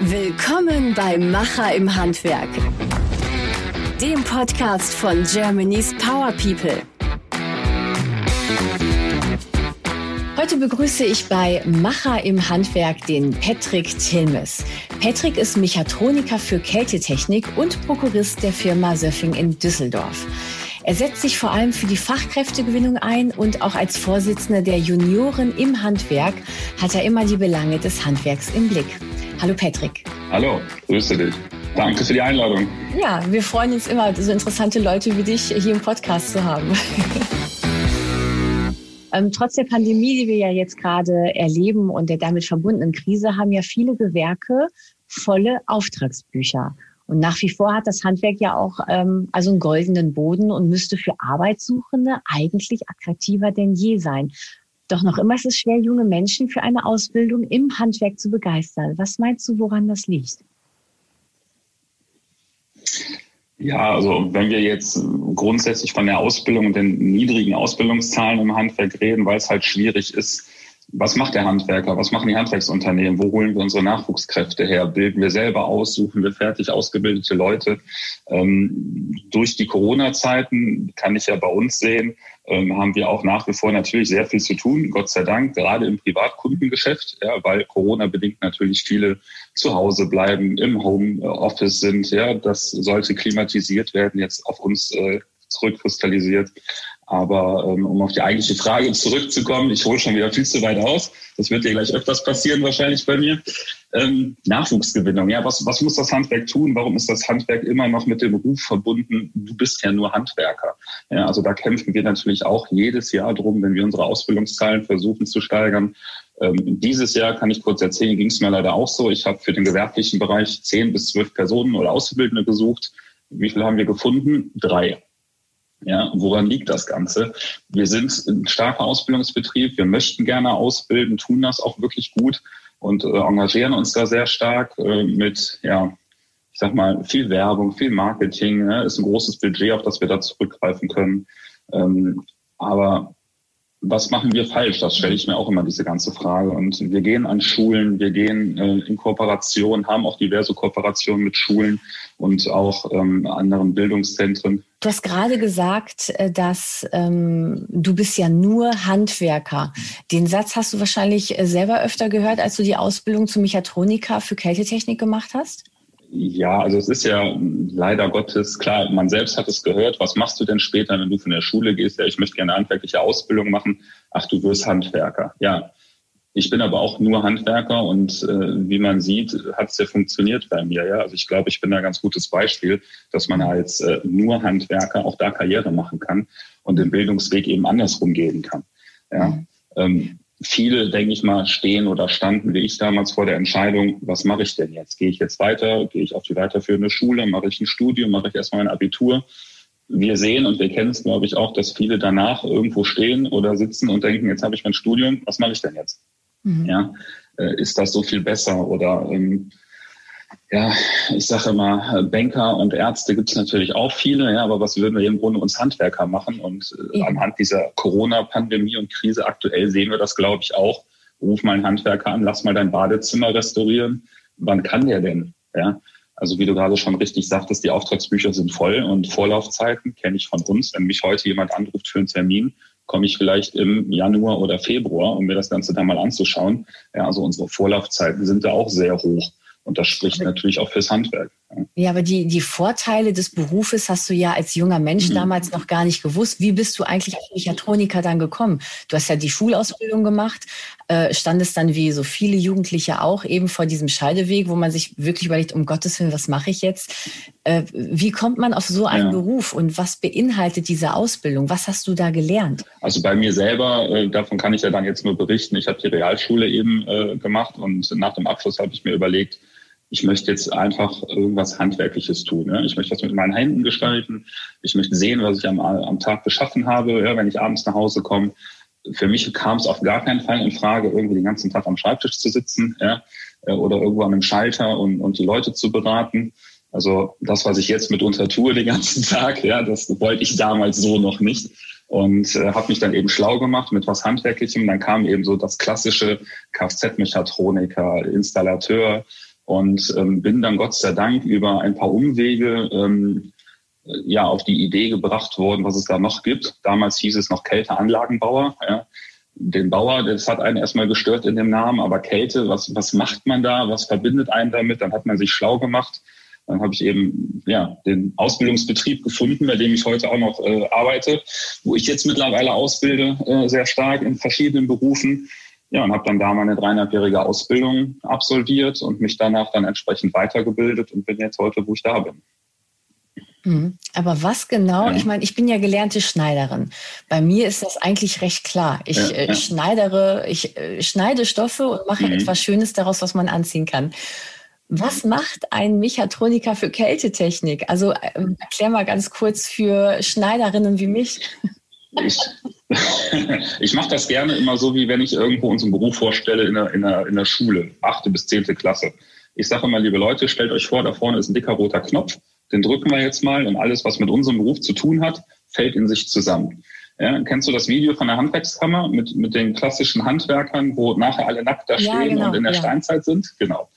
Willkommen bei Macher im Handwerk, dem Podcast von Germany's Power People. Heute begrüße ich bei Macher im Handwerk den Patrick Tilmes. Patrick ist Mechatroniker für Kältetechnik und Prokurist der Firma Söffing in Düsseldorf. Er setzt sich vor allem für die Fachkräftegewinnung ein und auch als Vorsitzender der Junioren im Handwerk hat er immer die Belange des Handwerks im Blick. Hallo Patrick. Hallo, grüße dich. Danke für die Einladung. Ja, wir freuen uns immer, so interessante Leute wie dich hier im Podcast zu haben. Ähm, trotz der Pandemie, die wir ja jetzt gerade erleben und der damit verbundenen Krise, haben ja viele Gewerke volle Auftragsbücher. Und nach wie vor hat das Handwerk ja auch ähm, also einen goldenen Boden und müsste für Arbeitssuchende eigentlich attraktiver denn je sein. Doch noch immer ist es schwer, junge Menschen für eine Ausbildung im Handwerk zu begeistern. Was meinst du, woran das liegt? Ja, also wenn wir jetzt grundsätzlich von der Ausbildung und den niedrigen Ausbildungszahlen im Handwerk reden, weil es halt schwierig ist, was macht der Handwerker? Was machen die Handwerksunternehmen? Wo holen wir unsere Nachwuchskräfte her? Bilden wir selber aus? Suchen wir fertig ausgebildete Leute? Ähm, durch die Corona-Zeiten kann ich ja bei uns sehen, ähm, haben wir auch nach wie vor natürlich sehr viel zu tun, Gott sei Dank, gerade im Privatkundengeschäft, ja, weil Corona bedingt natürlich viele zu Hause bleiben, im Homeoffice sind. Ja, das sollte klimatisiert werden, jetzt auf uns äh, zurückkristallisiert. Aber ähm, um auf die eigentliche Frage zurückzukommen, ich hole schon wieder viel zu weit aus. Das wird dir gleich öfters passieren wahrscheinlich bei mir. Ähm, Nachwuchsgewinnung, ja, was, was muss das Handwerk tun? Warum ist das Handwerk immer noch mit dem Ruf verbunden, du bist ja nur Handwerker? Ja, also da kämpfen wir natürlich auch jedes Jahr drum, wenn wir unsere Ausbildungszahlen versuchen zu steigern. Ähm, dieses Jahr kann ich kurz erzählen, ging es mir leider auch so. Ich habe für den gewerblichen Bereich zehn bis zwölf Personen oder Auszubildende gesucht. Wie viele haben wir gefunden? Drei. Ja, woran liegt das Ganze? Wir sind ein starker Ausbildungsbetrieb. Wir möchten gerne ausbilden, tun das auch wirklich gut und äh, engagieren uns da sehr stark äh, mit, ja, ich sag mal, viel Werbung, viel Marketing. Ne? Ist ein großes Budget, auf das wir da zurückgreifen können. Ähm, aber was machen wir falsch? Das stelle ich mir auch immer diese ganze Frage. Und wir gehen an Schulen, wir gehen äh, in Kooperation, haben auch diverse Kooperationen mit Schulen und auch ähm, anderen Bildungszentren. Du hast gerade gesagt, äh, dass ähm, du bist ja nur Handwerker. Den Satz hast du wahrscheinlich äh, selber öfter gehört, als du die Ausbildung zum Mechatroniker für Kältetechnik gemacht hast? Ja, also es ist ja leider Gottes klar, man selbst hat es gehört, was machst du denn später, wenn du von der Schule gehst? Ja, ich möchte gerne handwerkliche Ausbildung machen. Ach, du wirst Handwerker. Ja, ich bin aber auch nur Handwerker und äh, wie man sieht, hat es ja funktioniert bei mir. Ja, also ich glaube, ich bin da ein ganz gutes Beispiel, dass man als äh, nur Handwerker auch da Karriere machen kann und den Bildungsweg eben andersrum gehen kann. Ja. Ähm, viele, denke ich mal, stehen oder standen wie ich damals vor der Entscheidung, was mache ich denn jetzt? Gehe ich jetzt weiter? Gehe ich auf die weiterführende Schule? Mache ich ein Studium? Mache ich erstmal ein Abitur? Wir sehen und wir kennen es, glaube ich, auch, dass viele danach irgendwo stehen oder sitzen und denken, jetzt habe ich mein Studium, was mache ich denn jetzt? Mhm. Ja, äh, ist das so viel besser? Oder ähm, ja, ich sage immer, Banker und Ärzte gibt es natürlich auch viele, ja, aber was würden wir im Grunde uns Handwerker machen? Und äh, ja. anhand dieser Corona-Pandemie und Krise aktuell sehen wir das, glaube ich, auch. Ruf mal einen Handwerker an, lass mal dein Badezimmer restaurieren. Wann kann der denn? Ja, also wie du gerade schon richtig sagtest, die Auftragsbücher sind voll und Vorlaufzeiten kenne ich von uns. Wenn mich heute jemand anruft für einen Termin, komme ich vielleicht im Januar oder Februar, um mir das Ganze dann mal anzuschauen. Ja, also unsere Vorlaufzeiten sind da auch sehr hoch. Und das spricht natürlich auch fürs Handwerk. Ja, aber die, die Vorteile des Berufes hast du ja als junger Mensch mhm. damals noch gar nicht gewusst. Wie bist du eigentlich als Mechatroniker dann gekommen? Du hast ja die Schulausbildung gemacht, äh, standest dann wie so viele Jugendliche auch eben vor diesem Scheideweg, wo man sich wirklich überlegt, um Gottes Willen, was mache ich jetzt? Äh, wie kommt man auf so einen ja. Beruf und was beinhaltet diese Ausbildung? Was hast du da gelernt? Also bei mir selber, äh, davon kann ich ja dann jetzt nur berichten. Ich habe die Realschule eben gemacht und nach dem Abschluss habe ich mir überlegt, ich möchte jetzt einfach irgendwas Handwerkliches tun. Ja? Ich möchte das mit meinen Händen gestalten. Ich möchte sehen, was ich am, am Tag geschaffen habe, ja, wenn ich abends nach Hause komme. Für mich kam es auf gar keinen Fall in Frage, irgendwie den ganzen Tag am Schreibtisch zu sitzen ja, äh, oder irgendwo an einem Schalter und, und die Leute zu beraten. Also das, was ich jetzt mitunter tue den ganzen Tag, ja, das wollte ich damals so noch nicht. und äh, habe mich dann eben schlau gemacht mit was Handwerklichem. Dann kam eben so das klassische Kfz-Mechatroniker, Installateur und ähm, bin dann Gott sei Dank über ein paar Umwege ähm, ja auf die Idee gebracht worden, was es da noch gibt. Damals hieß es noch Kälteanlagenbauer. Ja. Den Bauer, das hat einen erstmal gestört in dem Namen, aber Kälte, was, was macht man da? Was verbindet einen damit? Dann hat man sich schlau gemacht. Dann habe ich eben ja den Ausbildungsbetrieb gefunden, bei dem ich heute auch noch äh, arbeite, wo ich jetzt mittlerweile ausbilde, äh, sehr stark in verschiedenen Berufen. Ja, und habe dann da meine dreieinhalbjährige Ausbildung absolviert und mich danach dann entsprechend weitergebildet und bin jetzt heute, wo ich da bin. Mhm. Aber was genau? Ja. Ich meine, ich bin ja gelernte Schneiderin. Bei mir ist das eigentlich recht klar. Ich ja, äh, ja. schneidere, ich äh, schneide Stoffe und mache mhm. etwas Schönes daraus, was man anziehen kann. Was macht ein Mechatroniker für Kältetechnik? Also äh, erklär mal ganz kurz für Schneiderinnen wie mich. Ich, ich mache das gerne immer so, wie wenn ich irgendwo unseren Beruf vorstelle in der, in der, in der Schule, achte bis zehnte Klasse. Ich sage immer, liebe Leute, stellt euch vor, da vorne ist ein dicker roter Knopf den drücken wir jetzt mal und alles, was mit unserem Beruf zu tun hat, fällt in sich zusammen. Ja, kennst du das Video von der Handwerkskammer mit, mit den klassischen Handwerkern, wo nachher alle nackt da stehen ja, genau, und in der ja. Steinzeit sind? Genau.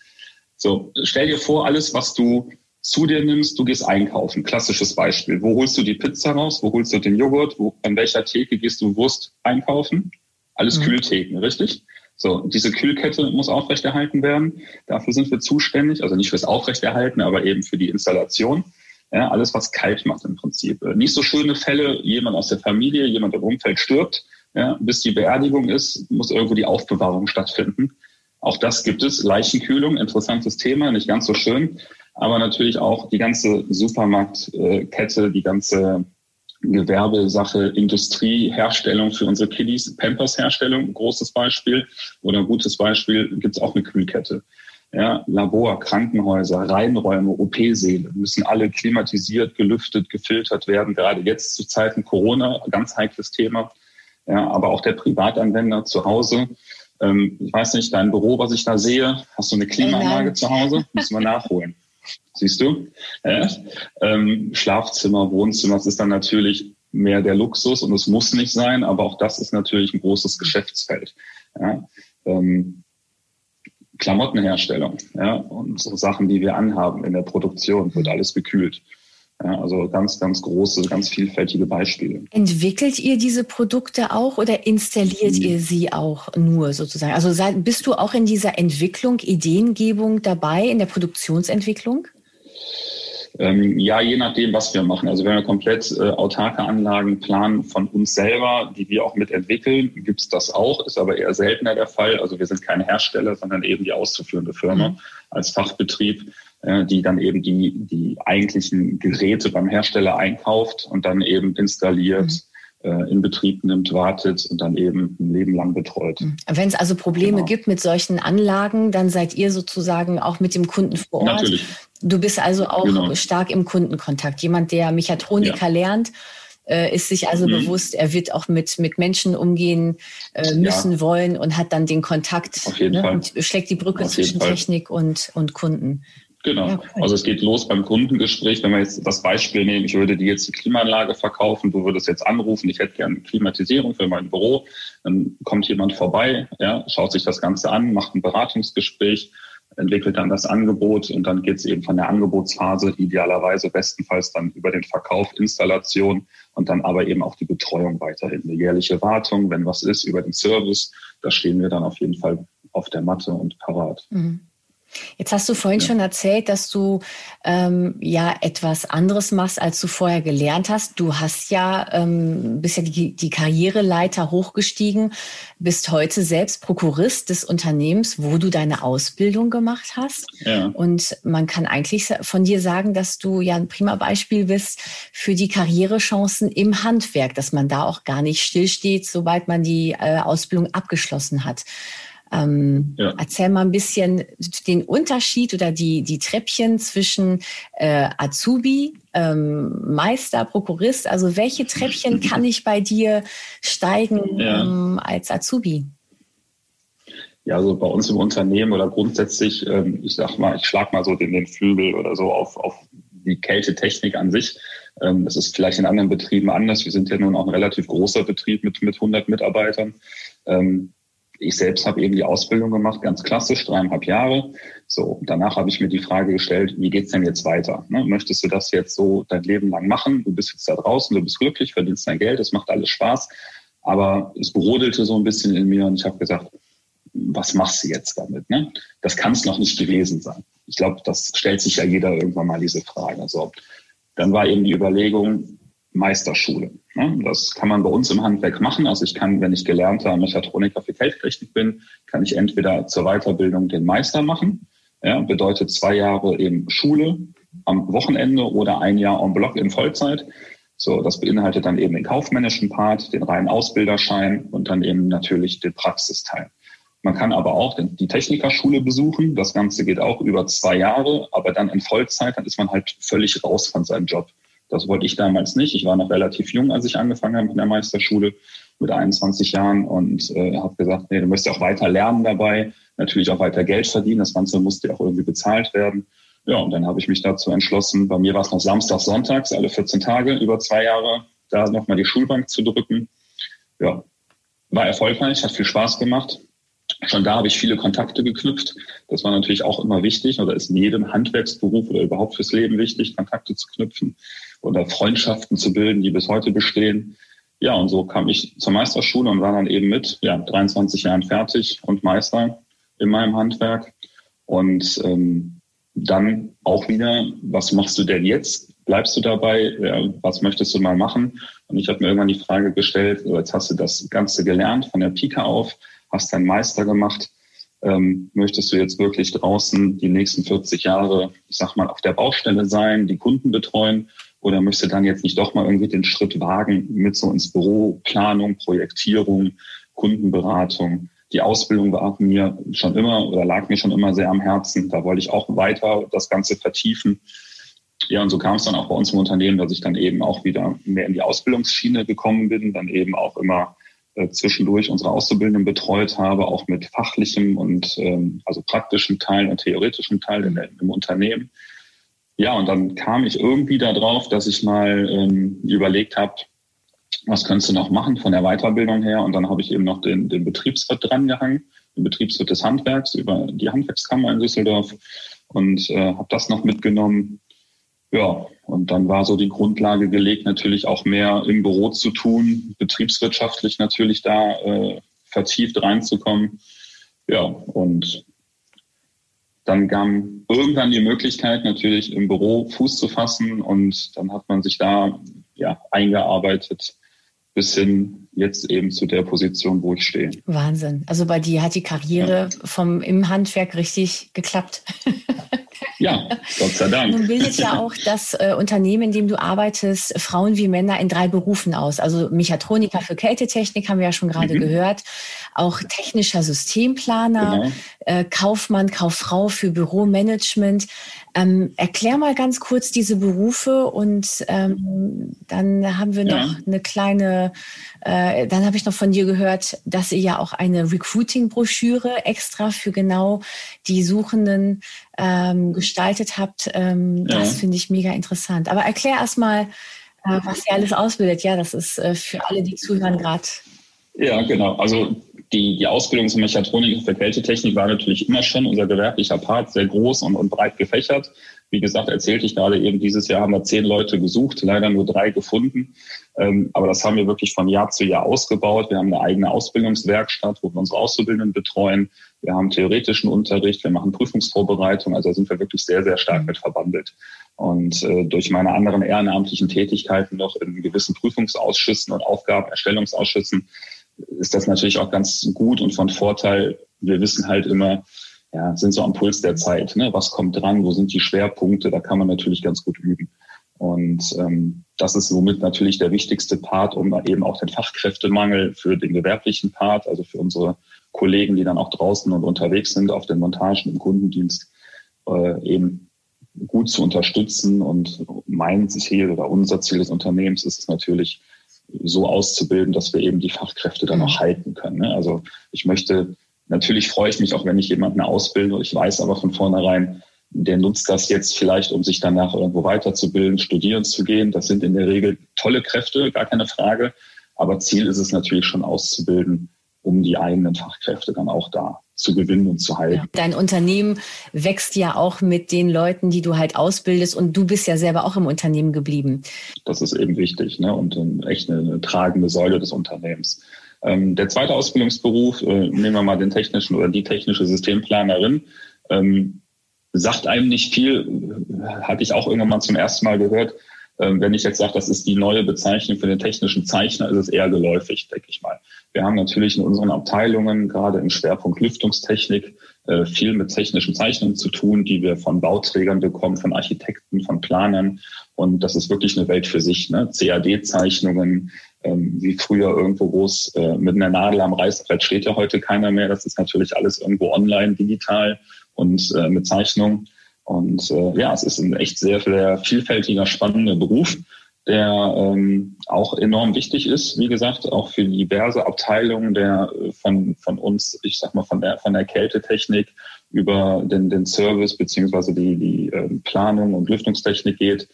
So, stell dir vor, alles, was du zu dir nimmst, du gehst einkaufen. Klassisches Beispiel. Wo holst du die Pizza raus? Wo holst du den Joghurt? Wo, an welcher Theke gehst du Wurst einkaufen? Alles mhm. Kühltheken, richtig? So, diese Kühlkette muss aufrechterhalten werden. Dafür sind wir zuständig, also nicht fürs Aufrechterhalten, aber eben für die Installation. Ja, alles, was kalt macht im Prinzip. Nicht so schöne Fälle, jemand aus der Familie, jemand im Umfeld stirbt, ja, bis die Beerdigung ist, muss irgendwo die Aufbewahrung stattfinden. Auch das gibt es. Leichenkühlung, interessantes Thema, nicht ganz so schön. Aber natürlich auch die ganze Supermarktkette, die ganze Gewerbesache, Industrie, Herstellung für unsere Kiddies, Pampers-Herstellung, großes Beispiel. Oder ein gutes Beispiel gibt es auch eine Kühlkette. Ja, Labor, Krankenhäuser, Reinräume, OP-Säle müssen alle klimatisiert, gelüftet, gefiltert werden. Gerade jetzt zu Zeiten Corona, ganz heikles Thema. Ja, aber auch der Privatanwender zu Hause. Ähm, ich weiß nicht, dein Büro, was ich da sehe, hast du eine Klimaanlage zu Hause? Müssen wir nachholen. Siehst du? Ja? Ähm, Schlafzimmer, Wohnzimmer, das ist dann natürlich mehr der Luxus und es muss nicht sein, aber auch das ist natürlich ein großes Geschäftsfeld. Ja? Ähm, Klamottenherstellung ja? und so Sachen, die wir anhaben in der Produktion, wird alles gekühlt. Ja, also ganz, ganz große, ganz vielfältige Beispiele. Entwickelt ihr diese Produkte auch oder installiert mhm. ihr sie auch nur sozusagen? Also seid, bist du auch in dieser Entwicklung, Ideengebung dabei, in der Produktionsentwicklung? Ähm, ja, je nachdem, was wir machen. Also wenn wir komplett äh, autarke Anlagen planen von uns selber, die wir auch mitentwickeln, gibt's das auch, ist aber eher seltener der Fall. Also wir sind keine Hersteller, sondern eben die auszuführende Firma mhm. als Fachbetrieb. Äh, die dann eben die, die eigentlichen Geräte beim Hersteller einkauft und dann eben installiert. Mhm äh, in Betrieb nimmt, wartet und dann eben ein Leben lang betreut. Mhm. Wenn es also Probleme genau. gibt mit solchen Anlagen, dann seid ihr sozusagen auch mit dem Kunden vor Ort. Natürlich. Du bist also auch genau. stark im Kundenkontakt. Jemand, der Mechatroniker ja. lernt, äh, ist sich also mhm. bewusst, er wird auch mit, mit Menschen umgehen müssen ja. wollen und hat dann den Kontakt ne, und schlägt die Brücke Auf zwischen Technik und, und Kunden. Genau. Also es geht los beim Kundengespräch. Wenn wir jetzt das Beispiel nehmen, ich würde dir jetzt die Klimaanlage verkaufen, du würdest jetzt anrufen, ich hätte gerne Klimatisierung für mein Büro. Dann kommt jemand vorbei, ja, schaut sich das Ganze an, macht ein Beratungsgespräch, entwickelt dann das Angebot und dann geht es eben von der Angebotsphase idealerweise bestenfalls dann über den Verkauf, Installation und dann aber eben auch die Betreuung weiterhin. Eine jährliche Wartung, wenn was ist, über den Service, da stehen wir dann auf jeden Fall auf der Matte und parat. Mhm. Jetzt hast du vorhin ja. schon erzählt, dass du ähm, ja etwas anderes machst, als du vorher gelernt hast. Du hast ja ähm, bist ja die, die Karriereleiter hochgestiegen, bist heute selbst Prokurist des Unternehmens, wo du deine Ausbildung gemacht hast. Ja. Und man kann eigentlich von dir sagen, dass du ja ein prima Beispiel bist für die Karrierechancen im Handwerk, dass man da auch gar nicht stillsteht, sobald man die äh, Ausbildung abgeschlossen hat. Ähm, ja. Erzähl mal ein bisschen den Unterschied oder die, die Treppchen zwischen äh, Azubi, ähm, Meister, Prokurist. Also welche Treppchen kann ich bei dir steigen ja. ähm, als Azubi? Ja, also bei uns im Unternehmen oder grundsätzlich, ähm, ich sag mal, ich schlag mal so den, den Flügel oder so auf, auf die Kältetechnik an sich. Ähm, das ist vielleicht in anderen Betrieben anders. Wir sind ja nun auch ein relativ großer Betrieb mit, mit 100 Mitarbeitern. Ich selbst habe eben die Ausbildung gemacht, ganz klassisch, dreieinhalb Jahre. So, danach habe ich mir die Frage gestellt, wie geht's denn jetzt weiter? Ne? Möchtest du das jetzt so dein Leben lang machen? Du bist jetzt da draußen, du bist glücklich, verdienst dein Geld, es macht alles Spaß. Aber es brodelte so ein bisschen in mir und ich habe gesagt, was machst du jetzt damit? Ne? Das kann es noch nicht gewesen sein. Ich glaube, das stellt sich ja jeder irgendwann mal diese Frage. Also, dann war eben die Überlegung, Meisterschule. Ne? Das kann man bei uns im Handwerk machen. Also ich kann, wenn ich gelernter Mechatroniker für Feldtechnik bin, kann ich entweder zur Weiterbildung den Meister machen. Ja, bedeutet zwei Jahre eben Schule am Wochenende oder ein Jahr en bloc in Vollzeit. So, das beinhaltet dann eben den kaufmännischen Part, den reinen Ausbilderschein und dann eben natürlich den Praxisteil. Man kann aber auch die Technikerschule besuchen. Das Ganze geht auch über zwei Jahre, aber dann in Vollzeit, dann ist man halt völlig raus von seinem Job. Das wollte ich damals nicht. Ich war noch relativ jung, als ich angefangen habe mit der Meisterschule mit 21 Jahren und äh, habe gesagt, nee, du möchtest auch weiter lernen dabei, natürlich auch weiter Geld verdienen. Das Ganze musste auch irgendwie bezahlt werden. Ja, und dann habe ich mich dazu entschlossen, bei mir war es noch Samstag, Sonntags, alle 14 Tage, über zwei Jahre, da nochmal die Schulbank zu drücken. Ja, war erfolgreich, hat viel Spaß gemacht. Schon da habe ich viele Kontakte geknüpft. Das war natürlich auch immer wichtig oder ist in jedem Handwerksberuf oder überhaupt fürs Leben wichtig, Kontakte zu knüpfen oder Freundschaften zu bilden, die bis heute bestehen. Ja, und so kam ich zur Meisterschule und war dann eben mit ja, 23 Jahren fertig und Meister in meinem Handwerk. Und ähm, dann auch wieder, was machst du denn jetzt? Bleibst du dabei? Ja, was möchtest du mal machen? Und ich habe mir irgendwann die Frage gestellt, jetzt hast du das Ganze gelernt von der Pika auf, hast deinen Meister gemacht. Ähm, möchtest du jetzt wirklich draußen die nächsten 40 Jahre, ich sag mal, auf der Baustelle sein, die Kunden betreuen? Oder möchtest du dann jetzt nicht doch mal irgendwie den Schritt wagen mit so ins Büro, Planung, Projektierung, Kundenberatung? Die Ausbildung war mir schon immer oder lag mir schon immer sehr am Herzen. Da wollte ich auch weiter das Ganze vertiefen. Ja, und so kam es dann auch bei uns im Unternehmen, dass ich dann eben auch wieder mehr in die Ausbildungsschiene gekommen bin, dann eben auch immer äh, zwischendurch unsere Auszubildenden betreut habe, auch mit fachlichem und ähm, also praktischem Teil und theoretischem Teil in im Unternehmen. Ja, und dann kam ich irgendwie darauf, dass ich mal ähm, überlegt habe, was könntest du noch machen von der Weiterbildung her? Und dann habe ich eben noch den, den Betriebswirt drangehangen, den Betriebswirt des Handwerks über die Handwerkskammer in Düsseldorf und äh, habe das noch mitgenommen. Ja, und dann war so die Grundlage gelegt, natürlich auch mehr im Büro zu tun, betriebswirtschaftlich natürlich da äh, vertieft reinzukommen. Ja, und dann kam irgendwann die Möglichkeit, natürlich im Büro Fuß zu fassen und dann hat man sich da ja, eingearbeitet bis hin jetzt eben zu der Position, wo ich stehe. Wahnsinn. Also bei dir hat die Karriere ja. vom im Handwerk richtig geklappt. Ja, Gott sei Dank. Nun bildet ja auch das äh, Unternehmen, in dem du arbeitest, Frauen wie Männer in drei Berufen aus. Also Mechatroniker für Kältetechnik haben wir ja schon gerade mhm. gehört, auch technischer Systemplaner, genau. äh, Kaufmann, Kauffrau für Büromanagement. Ähm, erklär mal ganz kurz diese Berufe und ähm, dann haben wir noch ja. eine kleine, äh, dann habe ich noch von dir gehört, dass ihr ja auch eine Recruiting-Broschüre extra für genau die Suchenden ähm, gestaltet habt. Ähm, ja. Das finde ich mega interessant. Aber erklär erst mal, äh, was ihr alles ausbildet. Ja, das ist äh, für alle, die zuhören, gerade. Ja, genau. Also die, die Ausbildung zur Mechatronik für Kältetechnik war natürlich immer schon unser gewerblicher Part, sehr groß und, und breit gefächert. Wie gesagt, erzählte ich gerade eben, dieses Jahr haben wir zehn Leute gesucht, leider nur drei gefunden. Ähm, aber das haben wir wirklich von Jahr zu Jahr ausgebaut. Wir haben eine eigene Ausbildungswerkstatt, wo wir unsere Auszubildenden betreuen. Wir haben theoretischen Unterricht, wir machen Prüfungsvorbereitung. Also da sind wir wirklich sehr, sehr stark mit verbandelt. Und äh, durch meine anderen ehrenamtlichen Tätigkeiten noch in gewissen Prüfungsausschüssen und Aufgabenerstellungsausschüssen ist das natürlich auch ganz gut und von Vorteil. Wir wissen halt immer, ja, sind so am Puls der Zeit. Ne? Was kommt dran? Wo sind die Schwerpunkte? Da kann man natürlich ganz gut üben. Und ähm, das ist somit natürlich der wichtigste Part, um eben auch den Fachkräftemangel für den gewerblichen Part, also für unsere Kollegen, die dann auch draußen und unterwegs sind auf den Montagen im Kundendienst, äh, eben gut zu unterstützen. Und mein Ziel oder unser Ziel des Unternehmens ist es natürlich, so auszubilden, dass wir eben die Fachkräfte dann auch mhm. halten können. Ne? Also ich möchte, natürlich freue ich mich auch, wenn ich jemanden ausbilde. Ich weiß aber von vornherein, der nutzt das jetzt vielleicht, um sich danach irgendwo weiterzubilden, studieren zu gehen. Das sind in der Regel tolle Kräfte, gar keine Frage. Aber Ziel ist es natürlich schon auszubilden, um die eigenen Fachkräfte dann auch da zu gewinnen und zu halten. Ja. Dein Unternehmen wächst ja auch mit den Leuten, die du halt ausbildest und du bist ja selber auch im Unternehmen geblieben. Das ist eben wichtig ne? und echt eine, eine tragende Säule des Unternehmens. Ähm, der zweite Ausbildungsberuf, äh, nehmen wir mal den technischen oder die technische Systemplanerin, ähm, sagt einem nicht viel, hatte ich auch irgendwann mal zum ersten Mal gehört. Ähm, wenn ich jetzt sage, das ist die neue Bezeichnung für den technischen Zeichner, ist es eher geläufig, denke ich mal. Wir haben natürlich in unseren Abteilungen, gerade im Schwerpunkt Lüftungstechnik, äh, viel mit technischen Zeichnungen zu tun, die wir von Bauträgern bekommen, von Architekten, von Planern. Und das ist wirklich eine Welt für sich. Ne? CAD-Zeichnungen, wie früher irgendwo groß äh, mit einer Nadel am Reißbrett steht ja heute keiner mehr. Das ist natürlich alles irgendwo online, digital und äh, mit Zeichnung. Und äh, ja, es ist ein echt sehr, sehr vielfältiger, spannender Beruf, der ähm, auch enorm wichtig ist, wie gesagt, auch für diverse Abteilungen der von, von uns, ich sag mal, von der von der Kältetechnik über den, den Service beziehungsweise die, die äh, Planung und Lüftungstechnik geht.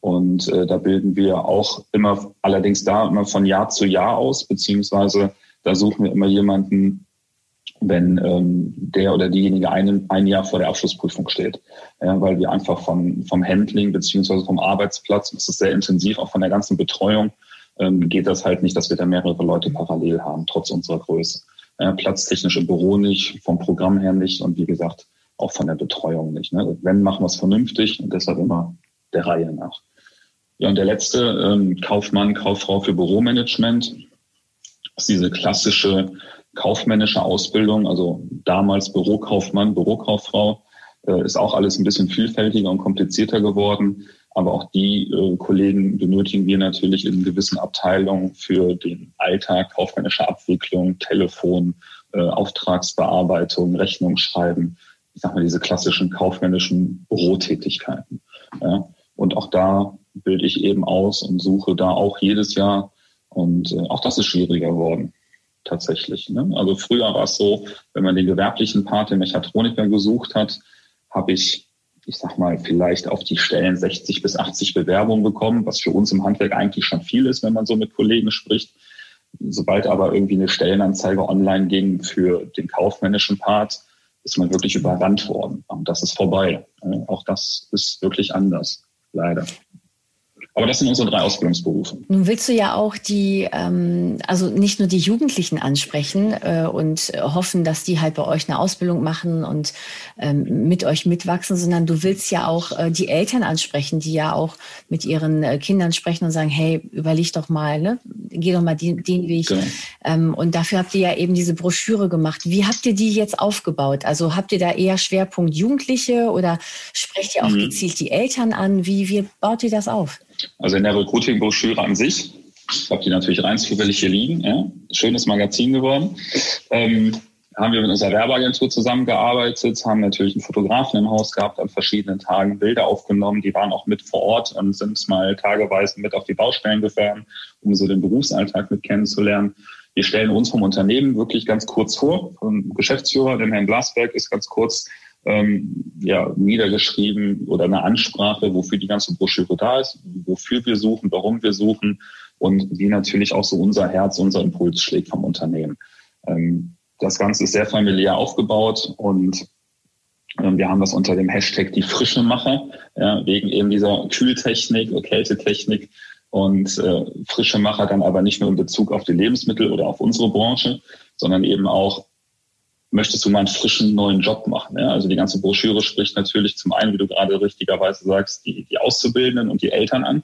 Und äh, da bilden wir auch immer, allerdings da immer von Jahr zu Jahr aus, beziehungsweise da suchen wir immer jemanden, wenn ähm, der oder diejenige ein, ein Jahr vor der Abschlussprüfung steht. Ja, weil wir einfach von, vom Handling beziehungsweise vom Arbeitsplatz, das ist sehr intensiv, auch von der ganzen Betreuung, ähm, geht das halt nicht, dass wir da mehrere Leute parallel haben, trotz unserer Größe. Ja, platztechnisch im Büro nicht, vom Programm her nicht und wie gesagt, auch von der Betreuung nicht. Ne? Wenn, machen wir es vernünftig und deshalb immer der Reihe nach. Ja, und der letzte, ähm, Kaufmann, Kauffrau für Büromanagement, ist diese klassische kaufmännische Ausbildung, also damals Bürokaufmann, Bürokauffrau, äh, ist auch alles ein bisschen vielfältiger und komplizierter geworden. Aber auch die äh, Kollegen benötigen wir natürlich in gewissen Abteilungen für den Alltag, kaufmännische Abwicklung, Telefon, äh, Auftragsbearbeitung, Rechnung schreiben. Ich sag mal, diese klassischen kaufmännischen Bürotätigkeiten. Ja. Und auch da bilde ich eben aus und suche da auch jedes Jahr. Und äh, auch das ist schwieriger geworden tatsächlich. Ne? Also früher war es so, wenn man den gewerblichen Part, den Mechatroniker gesucht hat, habe ich, ich sag mal, vielleicht auf die Stellen 60 bis 80 Bewerbungen bekommen, was für uns im Handwerk eigentlich schon viel ist, wenn man so mit Kollegen spricht. Sobald aber irgendwie eine Stellenanzeige online ging für den kaufmännischen Part, ist man wirklich überrannt worden. Und das ist vorbei. Auch das ist wirklich anders, leider. Aber das sind unsere drei Ausbildungsberufe. Nun willst du ja auch die, ähm, also nicht nur die Jugendlichen ansprechen äh, und hoffen, dass die halt bei euch eine Ausbildung machen und ähm, mit euch mitwachsen, sondern du willst ja auch äh, die Eltern ansprechen, die ja auch mit ihren äh, Kindern sprechen und sagen, hey, überleg doch mal, ne? geh doch mal den, den Weg. Genau. Ähm, und dafür habt ihr ja eben diese Broschüre gemacht. Wie habt ihr die jetzt aufgebaut? Also habt ihr da eher Schwerpunkt Jugendliche oder sprecht ihr auch mhm. gezielt die Eltern an? Wie, wie baut ihr das auf? Also in der Recruiting-Broschüre an sich, ich habe die natürlich rein zufällig hier liegen, ja, schönes Magazin geworden. Ähm, haben wir mit unserer Werbeagentur zusammengearbeitet, haben natürlich einen Fotografen im Haus gehabt, an verschiedenen Tagen Bilder aufgenommen. Die waren auch mit vor Ort und sind mal tageweise mit auf die Baustellen gefahren, um so den Berufsalltag mit kennenzulernen. Wir stellen uns vom Unternehmen wirklich ganz kurz vor. Vom Geschäftsführer, dem Herrn Glasberg, ist ganz kurz ähm, ja, niedergeschrieben oder eine Ansprache, wofür die ganze Broschüre da ist, wofür wir suchen, warum wir suchen und wie natürlich auch so unser Herz, unser Impuls schlägt vom Unternehmen. Ähm, das Ganze ist sehr familiär aufgebaut und ähm, wir haben das unter dem Hashtag die frische Macher, ja, wegen eben dieser Kühltechnik, Kältetechnik und äh, frische Macher dann aber nicht nur in Bezug auf die Lebensmittel oder auf unsere Branche, sondern eben auch möchtest du mal einen frischen neuen Job machen? Ja? Also die ganze Broschüre spricht natürlich zum einen, wie du gerade richtigerweise sagst, die, die Auszubildenden und die Eltern an,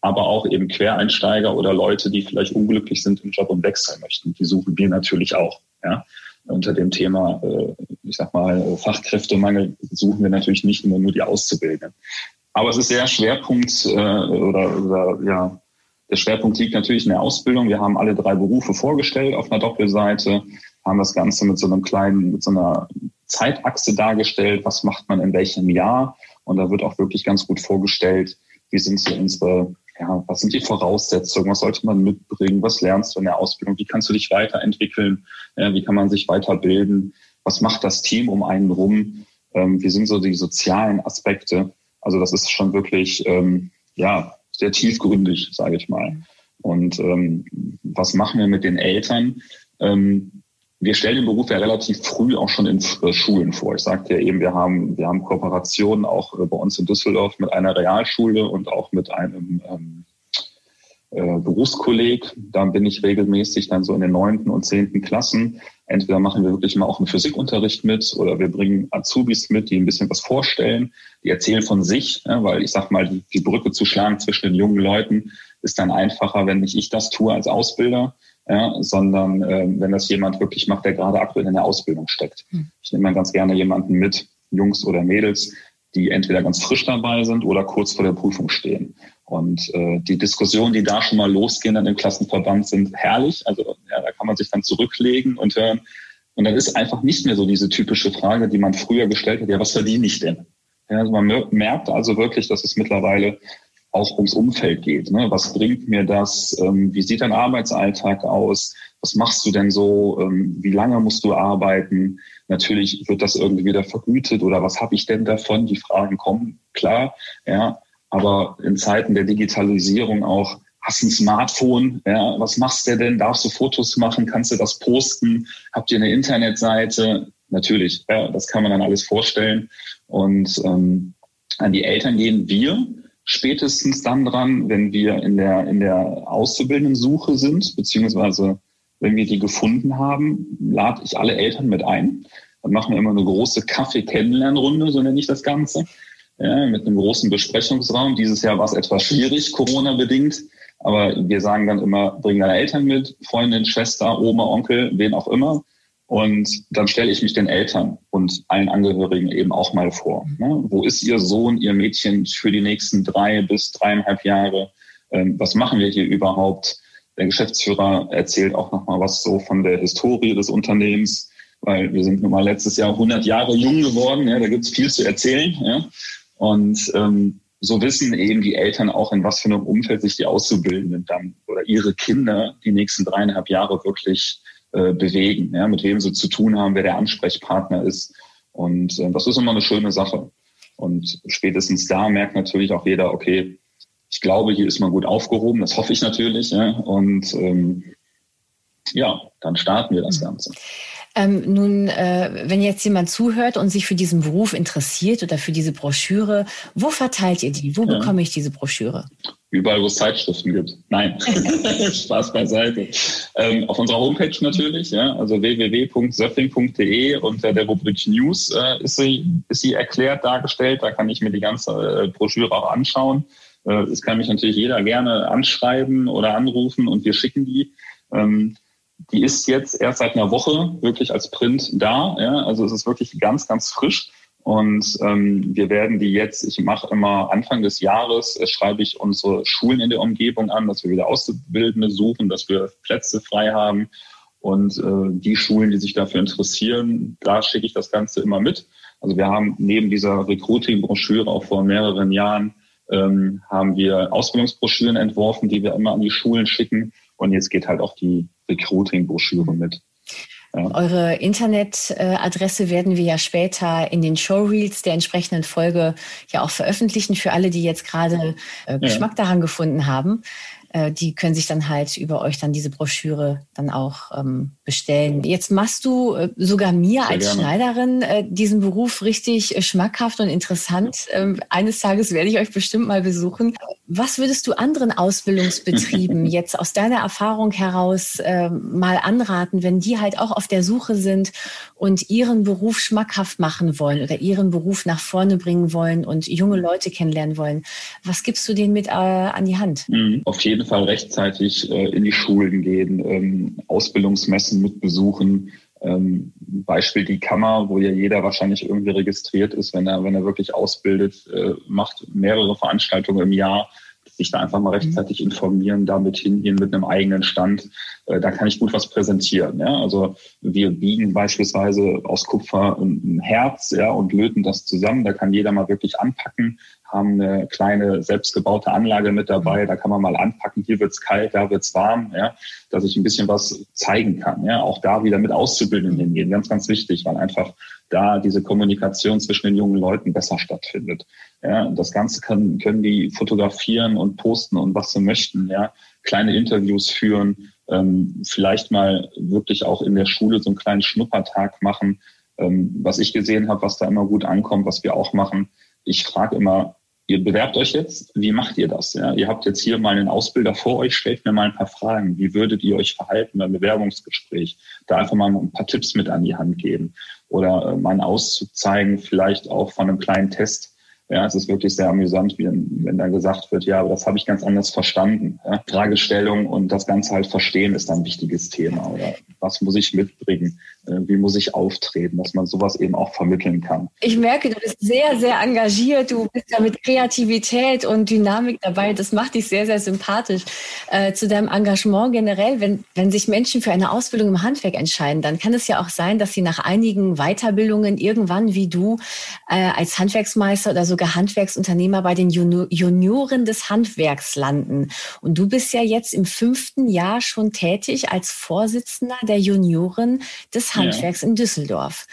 aber auch eben Quereinsteiger oder Leute, die vielleicht unglücklich sind im Job und wechseln möchten. Die suchen wir natürlich auch. Ja? Unter dem Thema, äh, ich sag mal, Fachkräftemangel suchen wir natürlich nicht nur, nur die Auszubildenden. Aber es ist sehr Schwerpunkt äh, oder, oder ja, der Schwerpunkt liegt natürlich in der Ausbildung. Wir haben alle drei Berufe vorgestellt auf einer Doppelseite haben das Ganze mit so einem kleinen, mit so einer Zeitachse dargestellt, was macht man in welchem Jahr. Und da wird auch wirklich ganz gut vorgestellt, wie sind so unsere, ja, was sind die Voraussetzungen, was sollte man mitbringen, was lernst du in der Ausbildung, wie kannst du dich weiterentwickeln, ja, wie kann man sich weiterbilden, was macht das Team um einen rum, Ähm, wie sind so die sozialen Aspekte? Also das ist schon wirklich ähm, ja sehr tiefgründig, sage ich mal. Und ähm, was machen wir mit den Eltern? Ähm, wir stellen den Beruf ja relativ früh auch schon in äh, Schulen vor. Ich sagte ja eben, wir haben, wir haben Kooperationen auch äh, bei uns in Düsseldorf mit einer Realschule und auch mit einem ähm, äh, Berufskolleg. Da bin ich regelmäßig dann so in den neunten und zehnten Klassen. Entweder machen wir wirklich mal auch einen Physikunterricht mit oder wir bringen Azubis mit, die ein bisschen was vorstellen. Die erzählen von sich, ja, weil ich sag mal, die, die Brücke zu schlagen zwischen den jungen Leuten ist dann einfacher, wenn nicht ich das tue als Ausbilder, ja, sondern äh, wenn das jemand wirklich macht, der gerade aktuell in der Ausbildung steckt. Hm. Ich nehme dann ganz gerne jemanden mit, Jungs oder Mädels, die entweder ganz frisch dabei sind oder kurz vor der Prüfung stehen. Und äh, die Diskussionen, die da schon mal losgehen dann im Klassenverband, sind herrlich. Also ja, da kann man sich dann zurücklegen und hören. Und dann ist einfach nicht mehr so diese typische Frage, die man früher gestellt hat, ja, was verdiene ich denn? Ja, also man merkt also wirklich, dass es mittlerweile auch ums Umfeld geht. Ne? Was bringt mir das? Ähm, wie sieht dein Arbeitsalltag aus? Was machst du denn so? Ähm, wie lange musst du arbeiten? Natürlich wird das irgendwie wieder vergütet oder was habe ich denn davon? Die Fragen kommen, klar, ja. Aber in Zeiten der Digitalisierung auch, hast ein Smartphone, ja, was machst du denn? Darfst du Fotos machen? Kannst du das posten? Habt ihr eine Internetseite? Natürlich, ja, das kann man dann alles vorstellen. Und ähm, an die Eltern gehen wir spätestens dann dran, wenn wir in der, in der Auszubildenden-Suche sind, beziehungsweise wenn wir die gefunden haben, lade ich alle Eltern mit ein. Dann machen wir immer eine große Kaffee-Kennenlernrunde, so nenne ich das Ganze, ja, mit einem großen Besprechungsraum. Dieses Jahr war es etwas schwierig, Corona-bedingt. Aber wir sagen dann immer, bring deine Eltern mit, Freundin, Schwester, Oma, Onkel, wen auch immer. Und dann stelle ich mich den Eltern und allen Angehörigen eben auch mal vor. Ne? Wo ist Ihr Sohn, Ihr Mädchen für die nächsten drei bis dreieinhalb Jahre? Ähm, was machen wir hier überhaupt? Der Geschäftsführer erzählt auch nochmal was so von der Historie des Unternehmens, weil wir sind nun mal letztes Jahr 100 Jahre jung geworden. Ja, da gibt es viel zu erzählen. Ja? Und ähm, so wissen eben die Eltern auch, in was für einem Umfeld sich die Auszubildenden dann oder ihre Kinder die nächsten dreieinhalb Jahre wirklich äh, bewegen, ja, mit wem sie zu tun haben, wer der Ansprechpartner ist. Und äh, das ist immer eine schöne Sache. Und spätestens da merkt natürlich auch jeder, okay, ich glaube, hier ist man gut aufgehoben, das hoffe ich natürlich. Ja, und ähm, ja, dann starten wir das mhm. Ganze. Ähm, nun, äh, wenn jetzt jemand zuhört und sich für diesen Beruf interessiert oder für diese Broschüre, wo verteilt ihr die? Wo ja. bekomme ich diese Broschüre? Überall, wo es Zeitschriften gibt. Nein, Spaß beiseite. Ähm, auf unserer Homepage natürlich, ja, also www.söffing.de unter der Rubrik News äh, ist, sie, ist sie erklärt dargestellt. Da kann ich mir die ganze äh, Broschüre auch anschauen. Äh, es kann mich natürlich jeder gerne anschreiben oder anrufen und wir schicken die. Ähm, die ist jetzt erst seit einer Woche wirklich als Print da. Ja? Also es ist wirklich ganz, ganz frisch. Und ähm, wir werden die jetzt, ich mache immer Anfang des Jahres, äh, schreibe ich unsere Schulen in der Umgebung an, dass wir wieder Auszubildende suchen, dass wir Plätze frei haben. Und äh, die Schulen, die sich dafür interessieren, da schicke ich das Ganze immer mit. Also wir haben neben dieser Recruiting-Broschüre auch vor mehreren Jahren ähm, haben wir Ausbildungsbroschüren entworfen, die wir immer an die Schulen schicken. Und jetzt geht halt auch die Recruiting-Broschüre mit. Ja. Eure Internetadresse werden wir ja später in den Showreels der entsprechenden Folge ja auch veröffentlichen für alle, die jetzt gerade äh, Geschmack ja. daran gefunden haben. Äh, die können sich dann halt über euch dann diese Broschüre dann auch ähm, bestellen. Jetzt machst du äh, sogar mir Sehr als gerne. Schneiderin äh, diesen Beruf richtig schmackhaft und interessant. Ähm, eines Tages werde ich euch bestimmt mal besuchen. Was würdest du anderen Ausbildungsbetrieben jetzt aus deiner Erfahrung heraus äh, mal anraten, wenn die halt auch auf der Suche sind und ihren Beruf schmackhaft machen wollen oder ihren Beruf nach vorne bringen wollen und junge Leute kennenlernen wollen? Was gibst du denen mit äh, an die Hand? Mhm. Auf jeden Fall rechtzeitig äh, in die Schulen gehen, ähm, Ausbildungsmessen mit besuchen. Ähm, Beispiel die Kammer, wo ja jeder wahrscheinlich irgendwie registriert ist, wenn er, wenn er wirklich ausbildet, äh, macht mehrere Veranstaltungen im Jahr, sich da einfach mal rechtzeitig informieren, damit hingehen mit einem eigenen Stand. äh, da kann ich gut was präsentieren. Ja? Also wir biegen beispielsweise aus Kupfer ein Herz ja, und löten das zusammen. Da kann jeder mal wirklich anpacken, haben eine kleine selbstgebaute Anlage mit dabei. Da kann man mal anpacken, hier wird's kalt, da wird's warm, ja? dass ich ein bisschen was zeigen kann. Ja? Auch da wieder mit Auszubildenden hingehen, ganz, ganz wichtig, weil einfach da diese Kommunikation zwischen den jungen Leuten besser stattfindet. Ja, das Ganze kann, können die fotografieren und posten und was sie möchten. Ja, kleine Interviews führen, ähm, vielleicht mal wirklich auch in der Schule so einen kleinen Schnuppertag machen. Ähm, was ich gesehen habe, was da immer gut ankommt, was wir auch machen. Ich frage immer, ihr bewerbt euch jetzt, wie macht ihr das? Ja, ihr habt jetzt hier mal einen Ausbilder vor euch, stellt mir mal ein paar Fragen. Wie würdet ihr euch verhalten beim Bewerbungsgespräch? Da einfach mal ein paar Tipps mit an die Hand geben oder äh, mal einen Auszug zeigen, vielleicht auch von einem kleinen Test ja, es ist wirklich sehr amüsant, wenn, dann gesagt wird, ja, aber das habe ich ganz anders verstanden. Ja? Fragestellung und das Ganze halt verstehen ist dann ein wichtiges Thema. Oder was muss ich mitbringen? Äh, wie muss ich auftreten? Dass man sowas eben auch vermitteln kann. Ich merke, du bist sehr, sehr engagiert. Du bist ja mit Kreativität und Dynamik dabei. Das macht dich sehr, sehr sympathisch. Äh, zu deinem Engagement generell, wenn, wenn sich Menschen für eine Ausbildung im Handwerk entscheiden, dann kann es ja auch sein, dass sie nach einigen Weiterbildungen irgendwann wie du äh, als Handwerksmeister oder so sogar Handwerksunternehmer bei den Junioren des Handwerks landen. Und du bist ja jetzt im fünften Jahr schon tätig als Vorsitzender der Junioren des Handwerks ja. in Düsseldorf.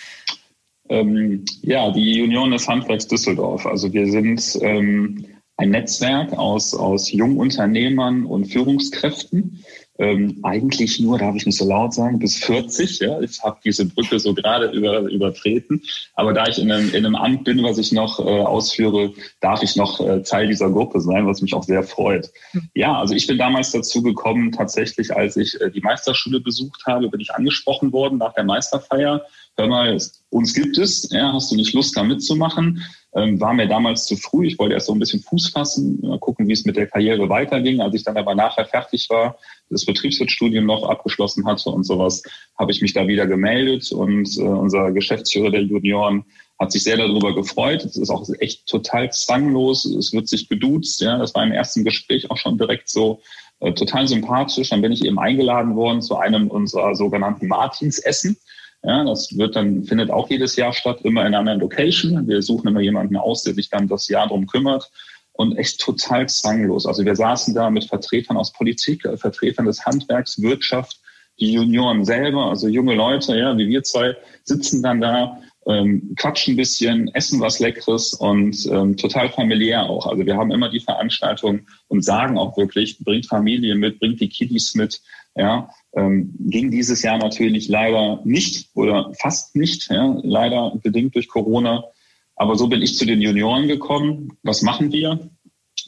Ähm, ja, die Junioren des Handwerks Düsseldorf. Also wir sind ähm, ein Netzwerk aus, aus Jungunternehmern und Führungskräften ähm, eigentlich nur, darf ich nicht so laut sagen, bis 40. Ja, ich habe diese Brücke so gerade über, übertreten. Aber da ich in einem, in einem Amt bin, was ich noch äh, ausführe, darf ich noch äh, Teil dieser Gruppe sein, was mich auch sehr freut. Ja, also ich bin damals dazu gekommen, tatsächlich, als ich äh, die Meisterschule besucht habe, bin ich angesprochen worden nach der Meisterfeier. Hör mal, uns gibt es, ja, hast du nicht Lust, da mitzumachen? Ähm, war mir damals zu früh. Ich wollte erst so ein bisschen Fuß fassen, mal gucken, wie es mit der Karriere weiterging. Als ich dann aber nachher fertig war, das Betriebswirtstudium noch abgeschlossen hatte und sowas, habe ich mich da wieder gemeldet und äh, unser Geschäftsführer der Junioren hat sich sehr darüber gefreut. Es ist auch echt total zwanglos. Es wird sich geduzt. Ja, das war im ersten Gespräch auch schon direkt so äh, total sympathisch. Dann bin ich eben eingeladen worden zu einem unserer sogenannten Martinsessen. Ja, das wird dann, findet auch jedes Jahr statt, immer in einer anderen Location. Wir suchen immer jemanden aus, der sich dann das Jahr drum kümmert und echt total zwanglos. Also wir saßen da mit Vertretern aus Politik, äh, Vertretern des Handwerks, Wirtschaft, die Junioren selber, also junge Leute, ja, wie wir zwei, sitzen dann da, ähm, quatschen ein bisschen, essen was Leckeres und ähm, total familiär auch. Also wir haben immer die Veranstaltung und sagen auch wirklich, bringt Familie mit, bringt die Kiddies mit, ja, ähm, ging dieses Jahr natürlich leider nicht oder fast nicht, ja, leider bedingt durch Corona. Aber so bin ich zu den Junioren gekommen. Was machen wir?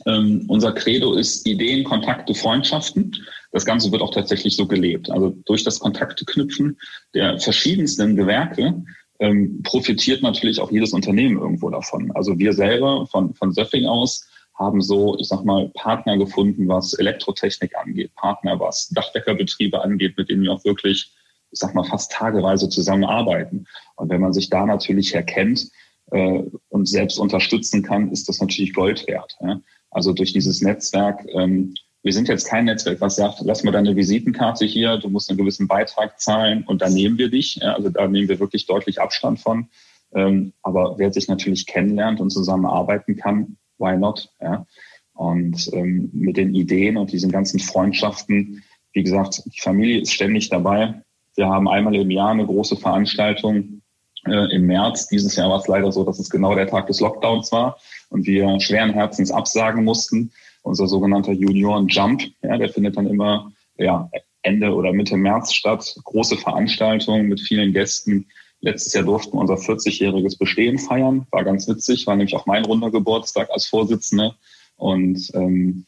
Ähm, unser Credo ist Ideen, Kontakte, Freundschaften. Das Ganze wird auch tatsächlich so gelebt. Also durch das Kontakte knüpfen der verschiedensten Gewerke ähm, profitiert natürlich auch jedes Unternehmen irgendwo davon. Also wir selber von, von Söffing aus haben so, ich sag mal, Partner gefunden, was Elektrotechnik angeht, Partner, was Dachdeckerbetriebe angeht, mit denen wir auch wirklich, ich sag mal, fast tageweise zusammenarbeiten. Und wenn man sich da natürlich erkennt äh, und selbst unterstützen kann, ist das natürlich Gold wert. Ja? Also durch dieses Netzwerk, ähm, wir sind jetzt kein Netzwerk, was sagt, lass mal deine Visitenkarte hier, du musst einen gewissen Beitrag zahlen und dann nehmen wir dich. Ja? Also da nehmen wir wirklich deutlich Abstand von. Ähm, aber wer sich natürlich kennenlernt und zusammenarbeiten kann, why not? Ja? Und ähm, mit den Ideen und diesen ganzen Freundschaften, wie gesagt, die Familie ist ständig dabei. Wir haben einmal im Jahr eine große Veranstaltung äh, im März. Dieses Jahr war es leider so, dass es genau der Tag des Lockdowns war und wir schweren Herzens absagen mussten. Unser sogenannter Junioren Jump, ja, der findet dann immer ja, Ende oder Mitte März statt. Große Veranstaltung mit vielen Gästen, Letztes Jahr durften wir unser 40-jähriges Bestehen feiern. War ganz witzig, war nämlich auch mein runder Geburtstag als Vorsitzender. Und ähm,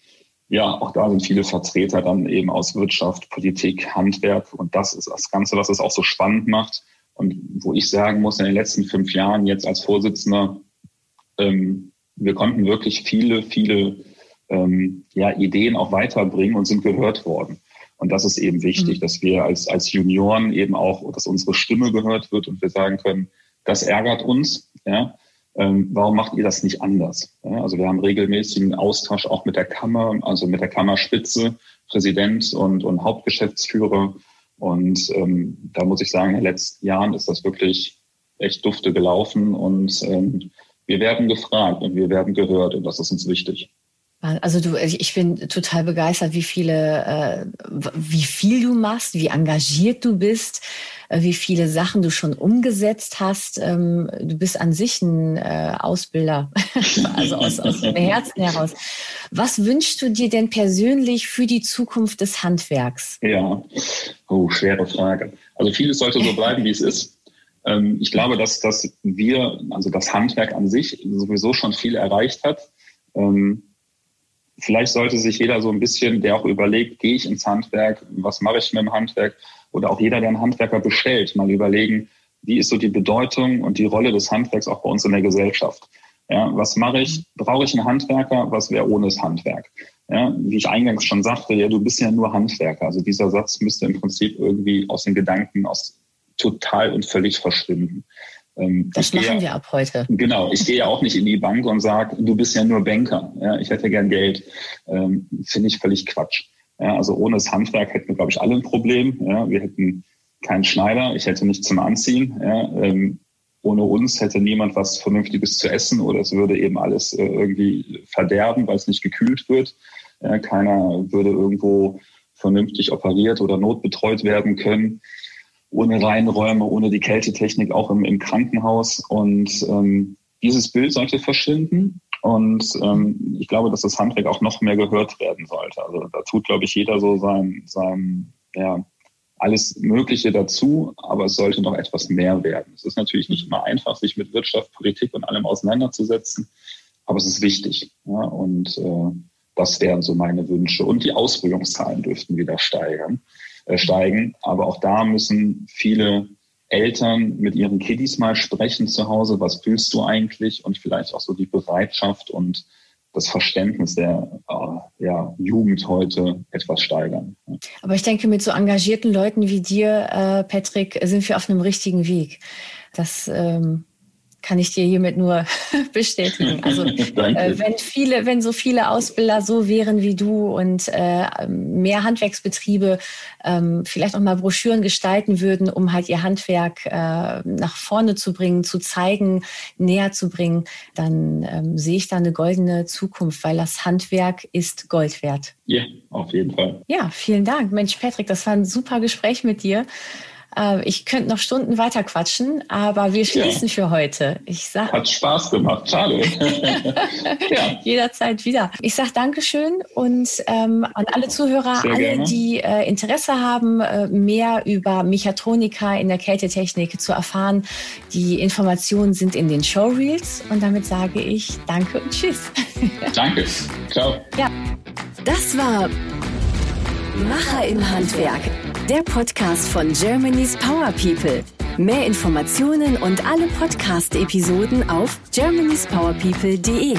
ja, auch da sind viele Vertreter dann eben aus Wirtschaft, Politik, Handwerk. Und das ist das Ganze, was es auch so spannend macht. Und wo ich sagen muss, in den letzten fünf Jahren jetzt als Vorsitzender, ähm, wir konnten wirklich viele, viele ähm, ja, Ideen auch weiterbringen und sind gehört worden. Und das ist eben wichtig, mhm. dass wir als, als Junioren eben auch, dass unsere Stimme gehört wird und wir sagen können, das ärgert uns. Ja? Ähm, warum macht ihr das nicht anders? Ja? Also wir haben regelmäßigen Austausch auch mit der Kammer, also mit der Kammerspitze, Präsident und, und Hauptgeschäftsführer. Und ähm, da muss ich sagen, in den letzten Jahren ist das wirklich echt dufte gelaufen und ähm, wir werden gefragt und wir werden gehört und das ist uns wichtig. Also du, ich bin total begeistert, wie viele, äh, wie viel du machst, wie engagiert du bist, äh, wie viele Sachen du schon umgesetzt hast. Ähm, du bist an sich ein äh, Ausbilder, also aus, aus dem Herzen heraus. Was wünschst du dir denn persönlich für die Zukunft des Handwerks? Ja, oh, schwere Frage. Also vieles sollte so bleiben, wie es ist. Ähm, ich glaube, dass, dass wir, also das Handwerk an sich sowieso schon viel erreicht hat. Ähm, vielleicht sollte sich jeder so ein bisschen, der auch überlegt, gehe ich ins Handwerk, was mache ich mit dem Handwerk, oder auch jeder, der einen Handwerker bestellt, mal überlegen, wie ist so die Bedeutung und die Rolle des Handwerks auch bei uns in der Gesellschaft. Ja, was mache ich? Brauche ich einen Handwerker? Was wäre ohne das Handwerk? Ja, wie ich eingangs schon sagte, ja, du bist ja nur Handwerker. Also dieser Satz müsste im Prinzip irgendwie aus den Gedanken aus total und völlig verschwinden. Ähm, das machen gehe, wir ab heute. Genau, ich gehe ja auch nicht in die Bank und sage, du bist ja nur Banker. Ja, ich hätte gern Geld. Ähm, Finde ich völlig Quatsch. Ja, also ohne das Handwerk hätten wir, glaube ich, alle ein Problem. Ja, wir hätten keinen Schneider, ich hätte nichts zum Anziehen. Ja, ähm, ohne uns hätte niemand was Vernünftiges zu essen oder es würde eben alles äh, irgendwie verderben, weil es nicht gekühlt wird. Ja, keiner würde irgendwo vernünftig operiert oder notbetreut werden können ohne Reinräume, ohne die Kältetechnik auch im, im Krankenhaus. Und ähm, dieses Bild sollte verschwinden. Und ähm, ich glaube, dass das Handwerk auch noch mehr gehört werden sollte. Also da tut, glaube ich, jeder so sein, sein ja, alles Mögliche dazu, aber es sollte noch etwas mehr werden. Es ist natürlich nicht immer einfach, sich mit Wirtschaft, Politik und allem auseinanderzusetzen, aber es ist wichtig. Ja, und äh, das wären so meine Wünsche. Und die Ausbildungszahlen dürften wieder steigern, steigen. Aber auch da müssen viele Eltern mit ihren Kiddies mal sprechen zu Hause, was fühlst du eigentlich und vielleicht auch so die Bereitschaft und das Verständnis der äh, ja, Jugend heute etwas steigern. Aber ich denke, mit so engagierten Leuten wie dir, äh, Patrick, sind wir auf einem richtigen Weg. Das ähm, kann ich dir hiermit nur bestätigen. Also äh, wenn viele, wenn so viele Ausbilder so wären wie du und äh, mehr Handwerksbetriebe ähm, vielleicht auch mal Broschüren gestalten würden, um halt ihr Handwerk äh, nach vorne zu bringen, zu zeigen, näher zu bringen, dann ähm, sehe ich da eine goldene Zukunft, weil das Handwerk ist Gold wert. Ja, auf jeden Fall. Ja, vielen Dank. Mensch, Patrick, das war ein super Gespräch mit dir. Äh, ich könnte noch Stunden weiter quatschen, aber wir schließen ja. für heute. Ich sag, Hat Spaß gemacht, schade. ja. Jederzeit wieder. Ich sage Dankeschön und ähm, an alle Zuhörer, Sehr alle, gerne. die äh, Interesse haben, äh, mehr über Mechatronika in der Kältetechnik zu erfahren. Die Informationen sind in den Showreels und damit sage ich Danke und Tschüss. Danke. Ciao. Ja. Das war Macher im Handwerk der Podcast von Germany's Power People. Mehr Informationen und alle Podcast-Episoden auf germanyspowerpeople.de.